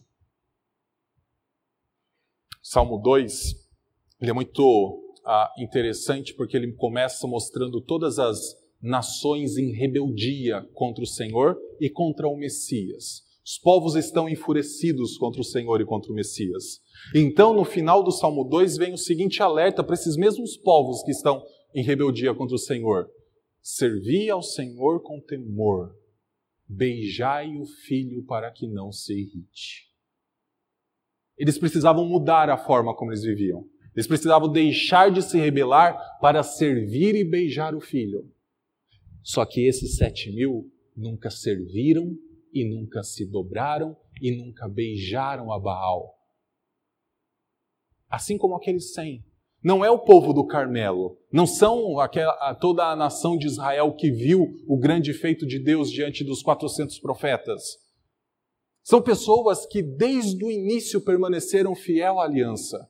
Salmo 2, ele é muito ah, interessante porque ele começa mostrando todas as nações em rebeldia contra o Senhor e contra o Messias. Os povos estão enfurecidos contra o Senhor e contra o Messias. Então, no final do Salmo 2, vem o seguinte alerta para esses mesmos povos que estão em rebeldia contra o Senhor: Servi ao Senhor com temor, beijai o filho para que não se irrite. Eles precisavam mudar a forma como eles viviam. Eles precisavam deixar de se rebelar para servir e beijar o filho. Só que esses sete mil nunca serviram e nunca se dobraram e nunca beijaram a Baal. Assim como aqueles cem. Não é o povo do Carmelo, não são aquela, toda a nação de Israel que viu o grande feito de Deus diante dos 400 profetas. São pessoas que desde o início permaneceram fiel à aliança.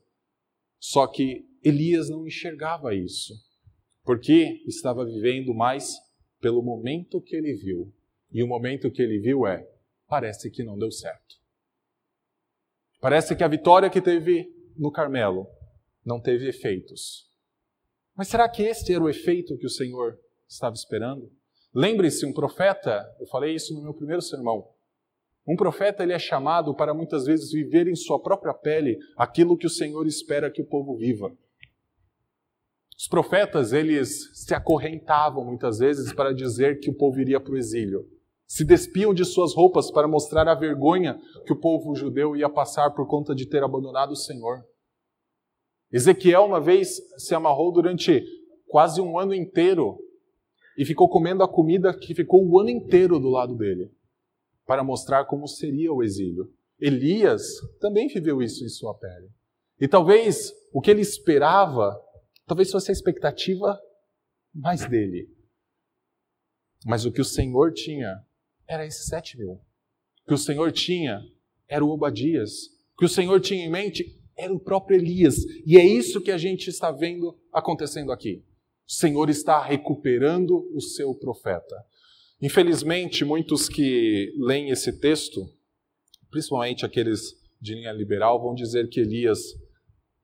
Só que Elias não enxergava isso, porque estava vivendo mais pelo momento que ele viu. E o momento que ele viu é: parece que não deu certo. Parece que a vitória que teve no Carmelo não teve efeitos. Mas será que este era o efeito que o Senhor estava esperando? Lembre-se, um profeta, eu falei isso no meu primeiro sermão. Um profeta ele é chamado para muitas vezes viver em sua própria pele aquilo que o Senhor espera que o povo viva. Os profetas, eles se acorrentavam muitas vezes para dizer que o povo iria para o exílio. Se despiam de suas roupas para mostrar a vergonha que o povo judeu ia passar por conta de ter abandonado o Senhor. Ezequiel uma vez se amarrou durante quase um ano inteiro e ficou comendo a comida que ficou o ano inteiro do lado dele, para mostrar como seria o exílio. Elias também viveu isso em sua pele. E talvez o que ele esperava, talvez fosse a expectativa mais dele. Mas o que o Senhor tinha era esses sete mil. Que o Senhor tinha era o Obadias. Que o Senhor tinha em mente era o próprio Elias. E é isso que a gente está vendo acontecendo aqui. O Senhor está recuperando o seu profeta. Infelizmente, muitos que leem esse texto, principalmente aqueles de linha liberal, vão dizer que Elias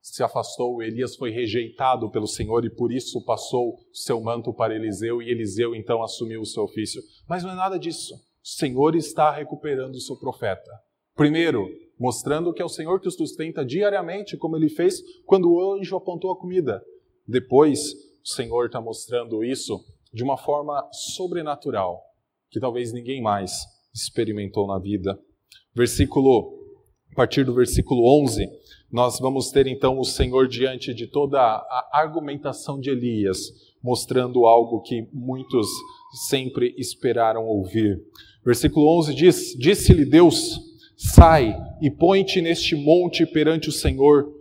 se afastou, Elias foi rejeitado pelo Senhor e por isso passou seu manto para Eliseu e Eliseu então assumiu o seu ofício. Mas não é nada disso. Senhor está recuperando o seu profeta. Primeiro, mostrando que é o Senhor que o sustenta diariamente, como ele fez quando o anjo apontou a comida. Depois, o Senhor está mostrando isso de uma forma sobrenatural, que talvez ninguém mais experimentou na vida. Versículo, a partir do versículo 11, nós vamos ter então o Senhor diante de toda a argumentação de Elias, mostrando algo que muitos sempre esperaram ouvir. Versículo 11 diz: Disse-lhe Deus: Sai e põe-te neste monte perante o Senhor.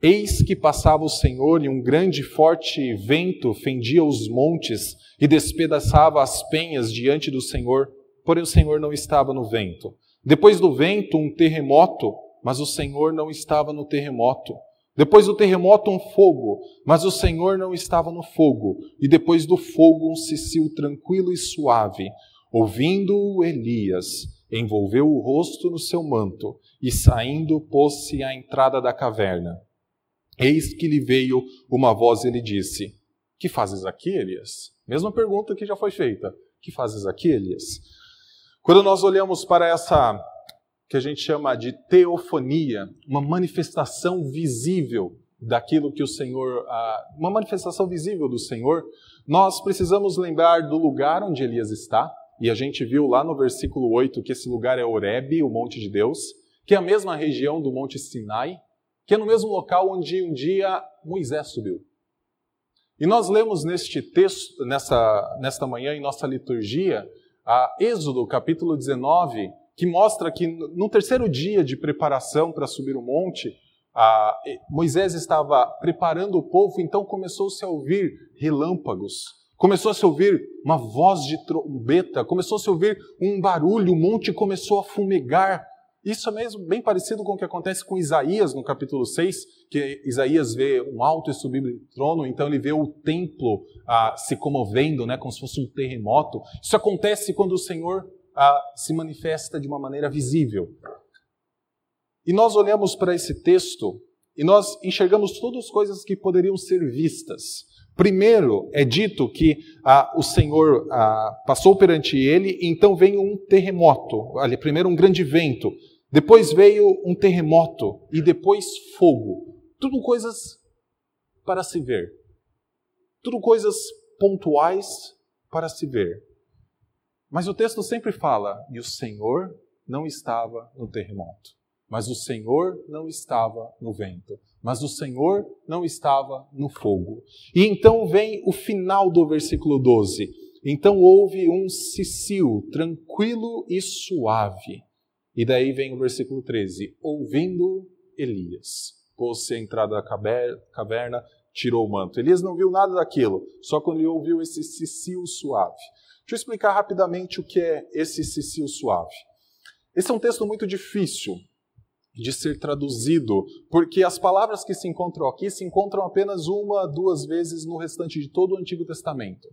Eis que passava o Senhor e um grande forte vento fendia os montes e despedaçava as penhas diante do Senhor, porém o Senhor não estava no vento. Depois do vento, um terremoto, mas o Senhor não estava no terremoto. Depois do terremoto, um fogo, mas o Senhor não estava no fogo. E depois do fogo, um cicio tranquilo e suave. Ouvindo Elias, envolveu o rosto no seu manto e, saindo, pôs-se à entrada da caverna. Eis que lhe veio uma voz e lhe disse: Que fazes aqui, Elias? Mesma pergunta que já foi feita: Que fazes aqui, Elias? Quando nós olhamos para essa que a gente chama de teofonia, uma manifestação visível daquilo que o Senhor, uma manifestação visível do Senhor, nós precisamos lembrar do lugar onde Elias está, e a gente viu lá no versículo 8 que esse lugar é Horebe, o monte de Deus, que é a mesma região do monte Sinai, que é no mesmo local onde um dia Moisés subiu. E nós lemos neste texto, nessa, nesta manhã, em nossa liturgia, a Êxodo, capítulo 19, que mostra que no terceiro dia de preparação para subir o monte, a, Moisés estava preparando o povo, então começou-se a ouvir relâmpagos, Começou a se ouvir uma voz de trombeta, começou a se ouvir um barulho, o monte começou a fumegar. Isso é mesmo bem parecido com o que acontece com Isaías no capítulo 6, que Isaías vê um alto e sublime trono, então ele vê o templo ah, se comovendo, né, como se fosse um terremoto. Isso acontece quando o Senhor ah, se manifesta de uma maneira visível. E nós olhamos para esse texto e nós enxergamos todas as coisas que poderiam ser vistas. Primeiro é dito que ah, o Senhor ah, passou perante ele, então veio um terremoto. Ali, primeiro um grande vento, depois veio um terremoto e depois fogo. Tudo coisas para se ver. Tudo coisas pontuais para se ver. Mas o texto sempre fala: e o Senhor não estava no terremoto, mas o Senhor não estava no vento mas o Senhor não estava no fogo. E então vem o final do versículo 12. Então houve um cicio tranquilo e suave. E daí vem o versículo 13: ouvindo Elias. pôs-se à entrada da caverna, tirou o manto. Elias não viu nada daquilo, só quando ele ouviu esse cicio suave. Deixa eu explicar rapidamente o que é esse cicio suave. Esse é um texto muito difícil de ser traduzido, porque as palavras que se encontram aqui se encontram apenas uma, duas vezes no restante de todo o Antigo Testamento.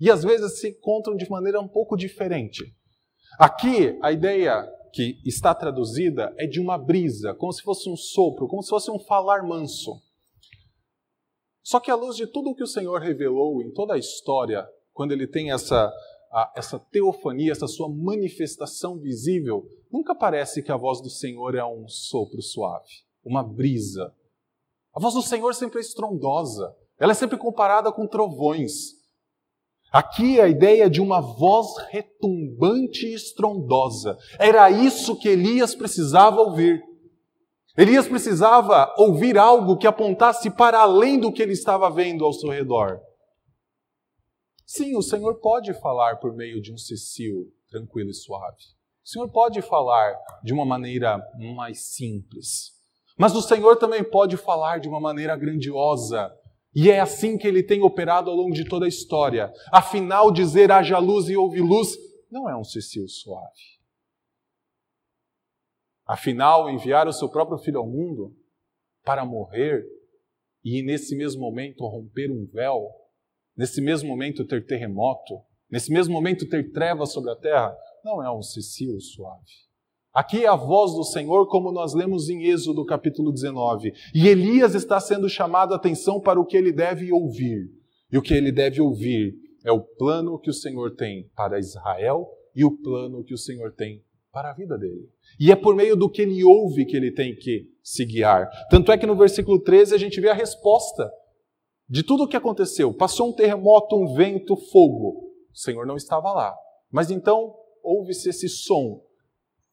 E às vezes se encontram de maneira um pouco diferente. Aqui, a ideia que está traduzida é de uma brisa, como se fosse um sopro, como se fosse um falar manso. Só que à luz de tudo o que o Senhor revelou em toda a história, quando ele tem essa, essa teofania, essa sua manifestação visível, nunca parece que a voz do Senhor é um sopro suave, uma brisa. A voz do Senhor sempre é estrondosa, ela é sempre comparada com trovões. Aqui a ideia de uma voz retumbante e estrondosa. Era isso que Elias precisava ouvir. Elias precisava ouvir algo que apontasse para além do que ele estava vendo ao seu redor. Sim, o Senhor pode falar por meio de um cecil tranquilo e suave. O Senhor pode falar de uma maneira mais simples. Mas o Senhor também pode falar de uma maneira grandiosa. E é assim que ele tem operado ao longo de toda a história. Afinal, dizer haja luz e houve luz não é um cecil suave. Afinal, enviar o seu próprio filho ao mundo para morrer e nesse mesmo momento romper um véu, nesse mesmo momento ter terremoto, nesse mesmo momento ter trevas sobre a terra, não é um cecil suave. Aqui é a voz do Senhor, como nós lemos em Êxodo capítulo 19. E Elias está sendo chamado a atenção para o que ele deve ouvir. E o que ele deve ouvir é o plano que o Senhor tem para Israel e o plano que o Senhor tem para a vida dele. E é por meio do que ele ouve que ele tem que se guiar. Tanto é que no versículo 13 a gente vê a resposta de tudo o que aconteceu. Passou um terremoto, um vento, fogo. O Senhor não estava lá. Mas então ouve-se esse som,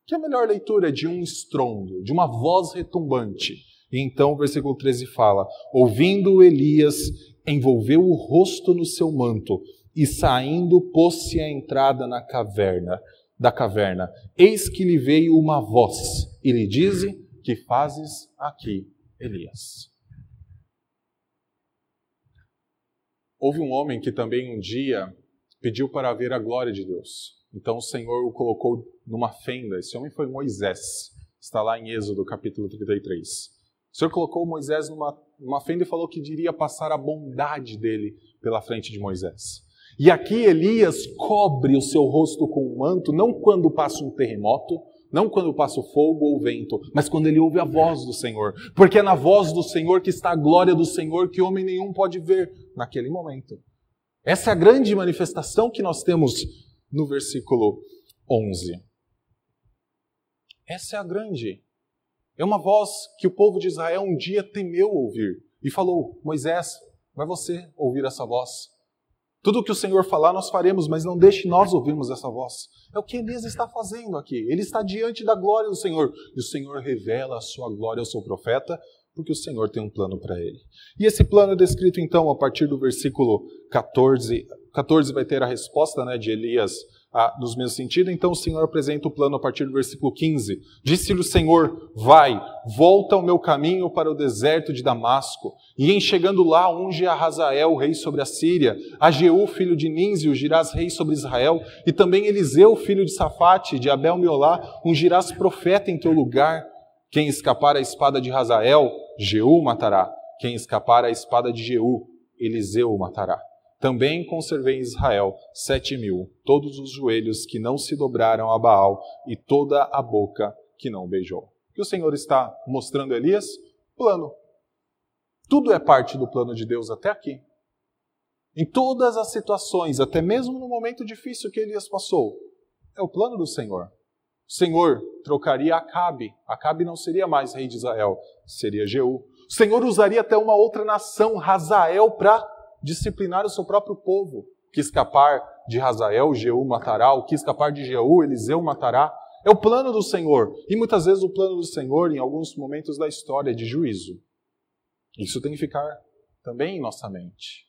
que é a melhor leitura de um estrondo, de uma voz retumbante. E então o versículo 13 fala: Ouvindo Elias, envolveu o rosto no seu manto e saindo pôs-se à entrada na caverna da caverna: Eis que lhe veio uma voz, e lhe dize: Que fazes aqui, Elias? Houve um homem que também um dia pediu para ver a glória de Deus. Então o Senhor o colocou numa fenda. Esse homem foi Moisés. Está lá em Êxodo capítulo 33. O Senhor colocou Moisés numa, numa fenda e falou que iria passar a bondade dele pela frente de Moisés. E aqui Elias cobre o seu rosto com um manto, não quando passa um terremoto, não quando passa o fogo ou o vento, mas quando ele ouve a voz do Senhor. Porque é na voz do Senhor que está a glória do Senhor que homem nenhum pode ver naquele momento. Essa é a grande manifestação que nós temos no versículo 11. Essa é a grande. É uma voz que o povo de Israel um dia temeu ouvir e falou: Moisés, vai você ouvir essa voz. Tudo o que o Senhor falar, nós faremos, mas não deixe nós ouvirmos essa voz. É o que Elias está fazendo aqui. Ele está diante da glória do Senhor. E o Senhor revela a sua glória ao seu profeta, porque o Senhor tem um plano para ele. E esse plano é descrito, então, a partir do versículo 14. 14 vai ter a resposta né, de Elias ah, nos mesmos sentidos. Então o Senhor apresenta o plano a partir do versículo 15. Disse-lhe o Senhor: Vai, volta ao meu caminho para o deserto de Damasco, e em chegando lá, unge a Hazael, rei sobre a Síria, a Jeú, filho de Ninzi, ungirás rei sobre Israel, e também Eliseu, filho de Safate, de Abel Meolá, ungirás profeta em teu lugar. Quem escapar à espada de Hazael, Jeú matará. Quem escapar à espada de Jeú, Eliseu matará. Também conservei em Israel sete mil, todos os joelhos que não se dobraram a Baal e toda a boca que não beijou. O que o Senhor está mostrando a Elias? Plano. Tudo é parte do plano de Deus até aqui. Em todas as situações, até mesmo no momento difícil que Elias passou, é o plano do Senhor. O Senhor trocaria Acabe. Acabe não seria mais rei de Israel, seria Jeú. O Senhor usaria até uma outra nação, Hazael, para disciplinar o seu próprio povo. Que escapar de Hazael, Jeú matará. O que escapar de Jeú, Eliseu matará. É o plano do Senhor. E muitas vezes o plano do Senhor, em alguns momentos da história, é de juízo. Isso tem que ficar também em nossa mente.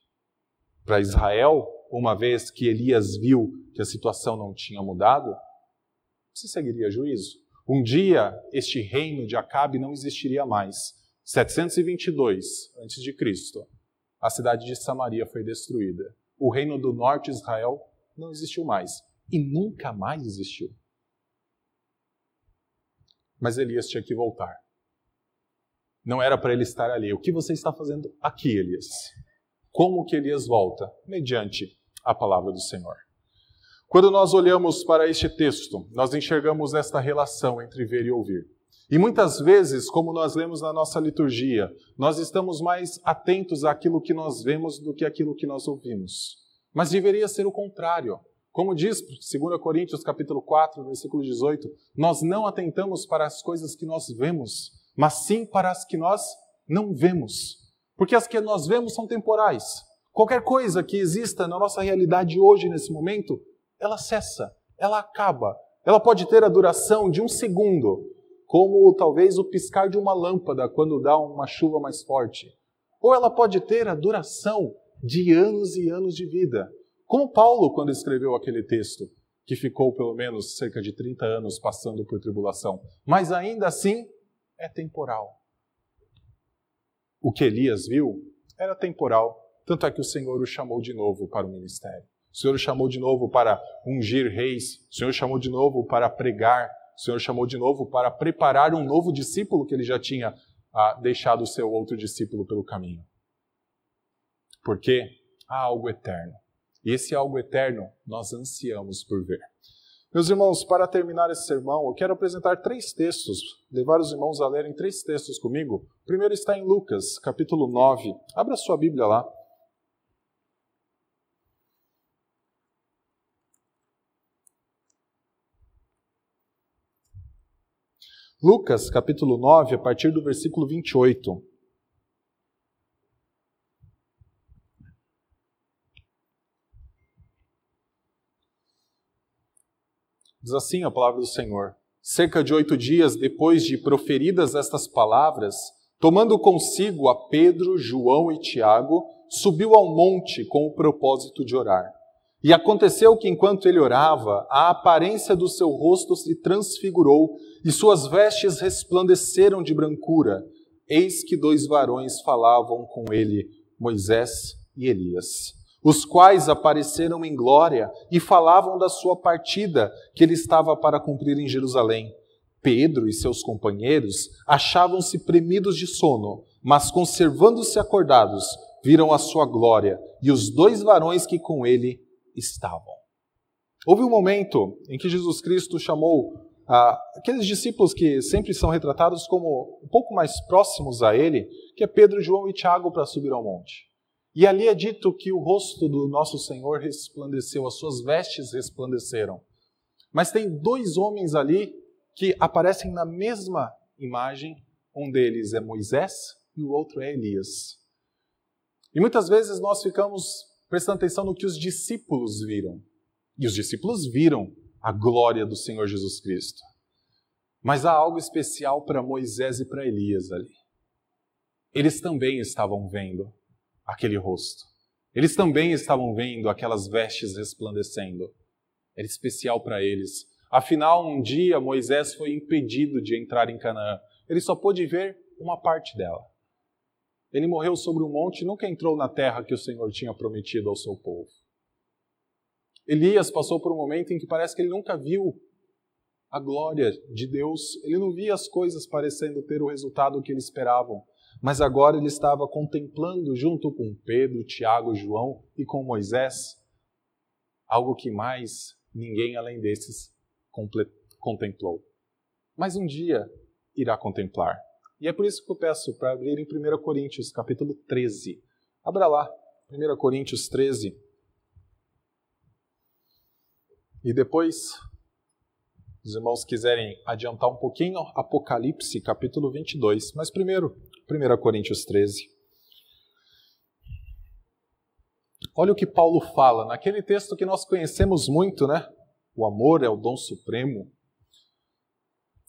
Para Israel, uma vez que Elias viu que a situação não tinha mudado, se seguiria juízo. Um dia, este reino de Acabe não existiria mais. 722 a.C., a cidade de Samaria foi destruída. O reino do norte de Israel não existiu mais e nunca mais existiu. Mas Elias tinha que voltar. Não era para ele estar ali. O que você está fazendo aqui, Elias? Como que Elias volta? Mediante a palavra do Senhor. Quando nós olhamos para este texto, nós enxergamos esta relação entre ver e ouvir. E muitas vezes, como nós lemos na nossa liturgia, nós estamos mais atentos àquilo que nós vemos do que àquilo que nós ouvimos. Mas deveria ser o contrário. Como diz 2 Coríntios capítulo 4, versículo 18, nós não atentamos para as coisas que nós vemos, mas sim para as que nós não vemos. Porque as que nós vemos são temporais. Qualquer coisa que exista na nossa realidade hoje, nesse momento, ela cessa, ela acaba. Ela pode ter a duração de um segundo, como talvez o piscar de uma lâmpada quando dá uma chuva mais forte. Ou ela pode ter a duração de anos e anos de vida. Como Paulo, quando escreveu aquele texto, que ficou pelo menos cerca de 30 anos passando por tribulação. Mas ainda assim, é temporal. O que Elias viu era temporal, tanto é que o Senhor o chamou de novo para o ministério. O Senhor o chamou de novo para ungir reis, o Senhor o chamou de novo para pregar, o Senhor chamou de novo para preparar um novo discípulo que ele já tinha ah, deixado o seu outro discípulo pelo caminho. Porque há algo eterno. E esse algo eterno nós ansiamos por ver. Meus irmãos, para terminar esse sermão, eu quero apresentar três textos, levar os irmãos a lerem três textos comigo. O primeiro está em Lucas, capítulo 9. Abra sua Bíblia lá. Lucas, capítulo 9, a partir do versículo 28. Diz assim a palavra do Senhor: Cerca de oito dias depois de proferidas estas palavras, tomando consigo a Pedro, João e Tiago, subiu ao monte com o propósito de orar. E aconteceu que, enquanto ele orava, a aparência do seu rosto se transfigurou e suas vestes resplandeceram de brancura. Eis que dois varões falavam com ele, Moisés e Elias, os quais apareceram em glória e falavam da sua partida que ele estava para cumprir em Jerusalém. Pedro e seus companheiros achavam-se premidos de sono, mas conservando-se acordados, viram a sua glória e os dois varões que com ele estavam. Houve um momento em que Jesus Cristo chamou ah, aqueles discípulos que sempre são retratados como um pouco mais próximos a ele, que é Pedro, João e Tiago, para subir ao monte. E ali é dito que o rosto do nosso Senhor resplandeceu, as suas vestes resplandeceram. Mas tem dois homens ali que aparecem na mesma imagem. Um deles é Moisés e o outro é Elias. E muitas vezes nós ficamos prestando atenção no que os discípulos viram. E os discípulos viram a glória do Senhor Jesus Cristo. Mas há algo especial para Moisés e para Elias ali. Eles também estavam vendo aquele rosto. Eles também estavam vendo aquelas vestes resplandecendo. Era especial para eles. Afinal, um dia Moisés foi impedido de entrar em Canaã. Ele só pôde ver uma parte dela. Ele morreu sobre um monte e nunca entrou na terra que o Senhor tinha prometido ao seu povo. Elias passou por um momento em que parece que ele nunca viu a glória de Deus, ele não via as coisas parecendo ter o resultado que eles esperavam, mas agora ele estava contemplando junto com Pedro, Tiago, João e com Moisés algo que mais ninguém além desses contemplou. Mas um dia irá contemplar. E é por isso que eu peço para abrir em 1 Coríntios, capítulo 13. Abra lá, 1 Coríntios 13. E depois, os irmãos quiserem adiantar um pouquinho, Apocalipse, capítulo 22. Mas primeiro, 1 Coríntios 13. Olha o que Paulo fala naquele texto que nós conhecemos muito, né? O amor é o dom supremo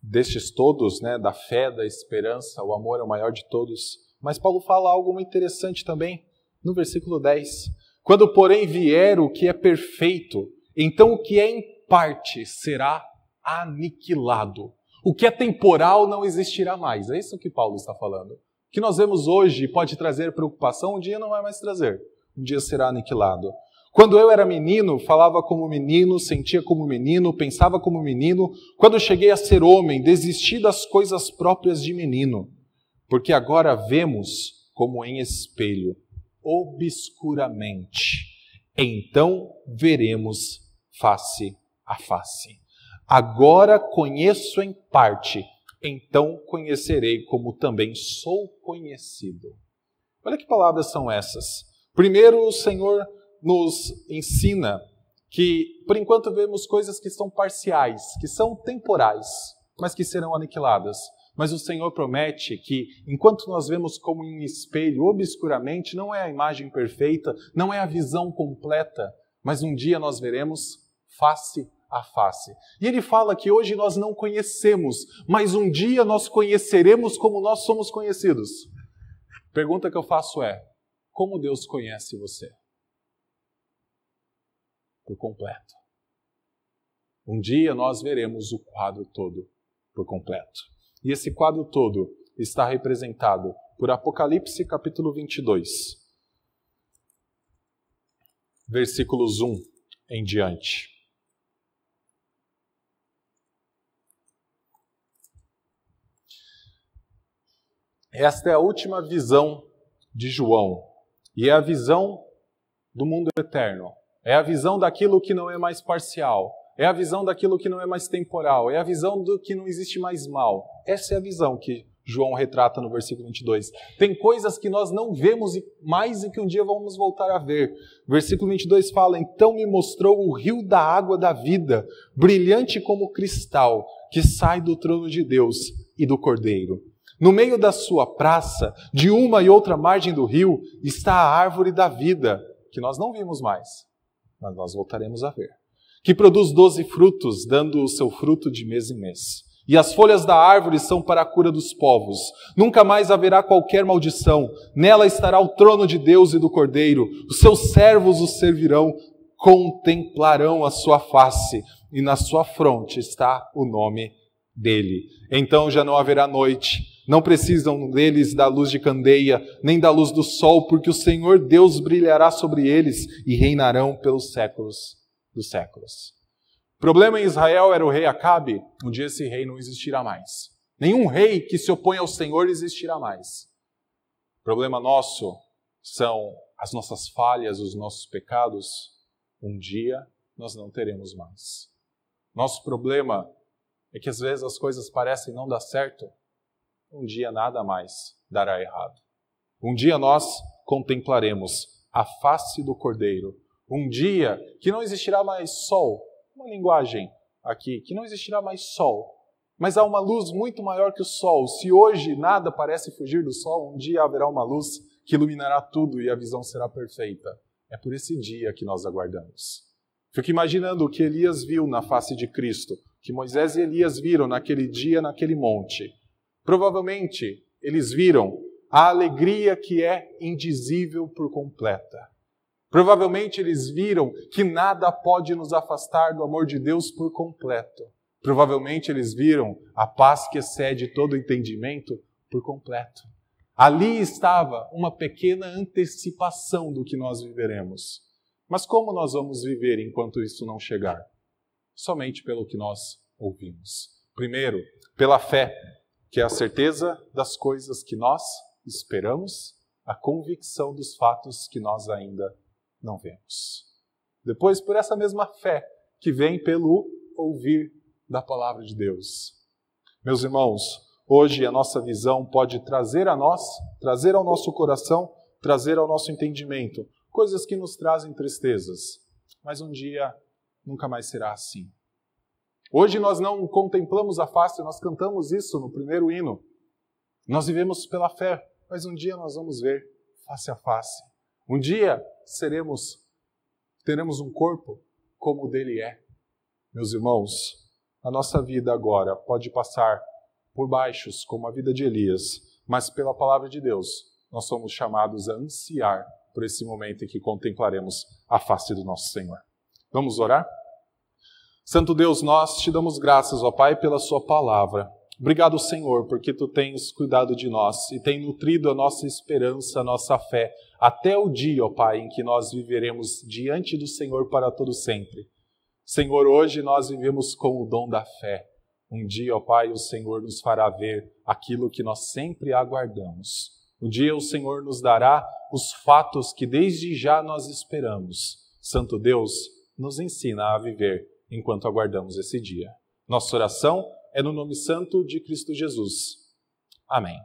destes todos, né, da fé, da esperança, o amor é o maior de todos. Mas Paulo fala algo muito interessante também no versículo 10. Quando, porém, vier o que é perfeito, então o que é em parte será aniquilado. O que é temporal não existirá mais. É isso que Paulo está falando. que nós vemos hoje pode trazer preocupação, um dia não vai mais trazer. Um dia será aniquilado. Quando eu era menino, falava como menino, sentia como menino, pensava como menino. Quando cheguei a ser homem, desisti das coisas próprias de menino, porque agora vemos como em espelho, obscuramente. Então veremos face a face. Agora conheço em parte, então conhecerei como também sou conhecido. Olha que palavras são essas. Primeiro, o Senhor nos ensina que, por enquanto, vemos coisas que são parciais, que são temporais, mas que serão aniquiladas. Mas o Senhor promete que, enquanto nós vemos como em espelho, obscuramente, não é a imagem perfeita, não é a visão completa, mas um dia nós veremos face a face. E ele fala que hoje nós não conhecemos, mas um dia nós conheceremos como nós somos conhecidos. Pergunta que eu faço é: como Deus conhece você? Por completo. Um dia nós veremos o quadro todo por completo. E esse quadro todo está representado por Apocalipse capítulo 22, versículos 1 em diante. Esta é a última visão de João, e é a visão do mundo eterno. É a visão daquilo que não é mais parcial. É a visão daquilo que não é mais temporal. É a visão do que não existe mais mal. Essa é a visão que João retrata no versículo 22. Tem coisas que nós não vemos mais e que um dia vamos voltar a ver. Versículo 22 fala: Então me mostrou o rio da água da vida, brilhante como cristal, que sai do trono de Deus e do Cordeiro. No meio da sua praça, de uma e outra margem do rio, está a árvore da vida, que nós não vimos mais mas nós voltaremos a ver. Que produz doze frutos, dando o seu fruto de mês em mês. E as folhas da árvore são para a cura dos povos. Nunca mais haverá qualquer maldição. Nela estará o trono de Deus e do Cordeiro. Os seus servos o servirão, contemplarão a sua face, e na sua fronte está o nome dele. Então já não haverá noite, não precisam deles da luz de candeia, nem da luz do sol, porque o Senhor Deus brilhará sobre eles e reinarão pelos séculos dos séculos. O problema em Israel era o rei Acabe. Um dia esse rei não existirá mais. Nenhum rei que se opõe ao Senhor existirá mais. O problema nosso são as nossas falhas, os nossos pecados. Um dia nós não teremos mais. Nosso problema é que às vezes as coisas parecem não dar certo um dia nada mais dará errado. Um dia nós contemplaremos a face do Cordeiro. Um dia que não existirá mais sol, uma linguagem aqui, que não existirá mais sol, mas há uma luz muito maior que o sol. Se hoje nada parece fugir do sol, um dia haverá uma luz que iluminará tudo e a visão será perfeita. É por esse dia que nós aguardamos. Fico imaginando o que Elias viu na face de Cristo, que Moisés e Elias viram naquele dia, naquele monte. Provavelmente eles viram a alegria que é indizível por completa. Provavelmente eles viram que nada pode nos afastar do amor de Deus por completo. Provavelmente eles viram a paz que excede todo entendimento por completo. Ali estava uma pequena antecipação do que nós viveremos. Mas como nós vamos viver enquanto isso não chegar? Somente pelo que nós ouvimos. Primeiro, pela fé que é a certeza das coisas que nós esperamos, a convicção dos fatos que nós ainda não vemos. Depois, por essa mesma fé que vem pelo ouvir da palavra de Deus. Meus irmãos, hoje a nossa visão pode trazer a nós, trazer ao nosso coração, trazer ao nosso entendimento coisas que nos trazem tristezas, mas um dia nunca mais será assim. Hoje nós não contemplamos a face, nós cantamos isso no primeiro hino. Nós vivemos pela fé, mas um dia nós vamos ver face a face. Um dia seremos, teremos um corpo como o dele é. Meus irmãos, a nossa vida agora pode passar por baixos, como a vida de Elias, mas pela palavra de Deus, nós somos chamados a ansiar por esse momento em que contemplaremos a face do nosso Senhor. Vamos orar? Santo Deus, nós te damos graças, ó Pai, pela Sua palavra. Obrigado, Senhor, porque tu tens cuidado de nós e tem nutrido a nossa esperança, a nossa fé, até o dia, ó Pai, em que nós viveremos diante do Senhor para todo sempre. Senhor, hoje nós vivemos com o dom da fé. Um dia, ó Pai, o Senhor nos fará ver aquilo que nós sempre aguardamos. Um dia o Senhor nos dará os fatos que desde já nós esperamos. Santo Deus, nos ensina a viver enquanto aguardamos esse dia. Nossa oração é no nome santo de Cristo Jesus. Amém.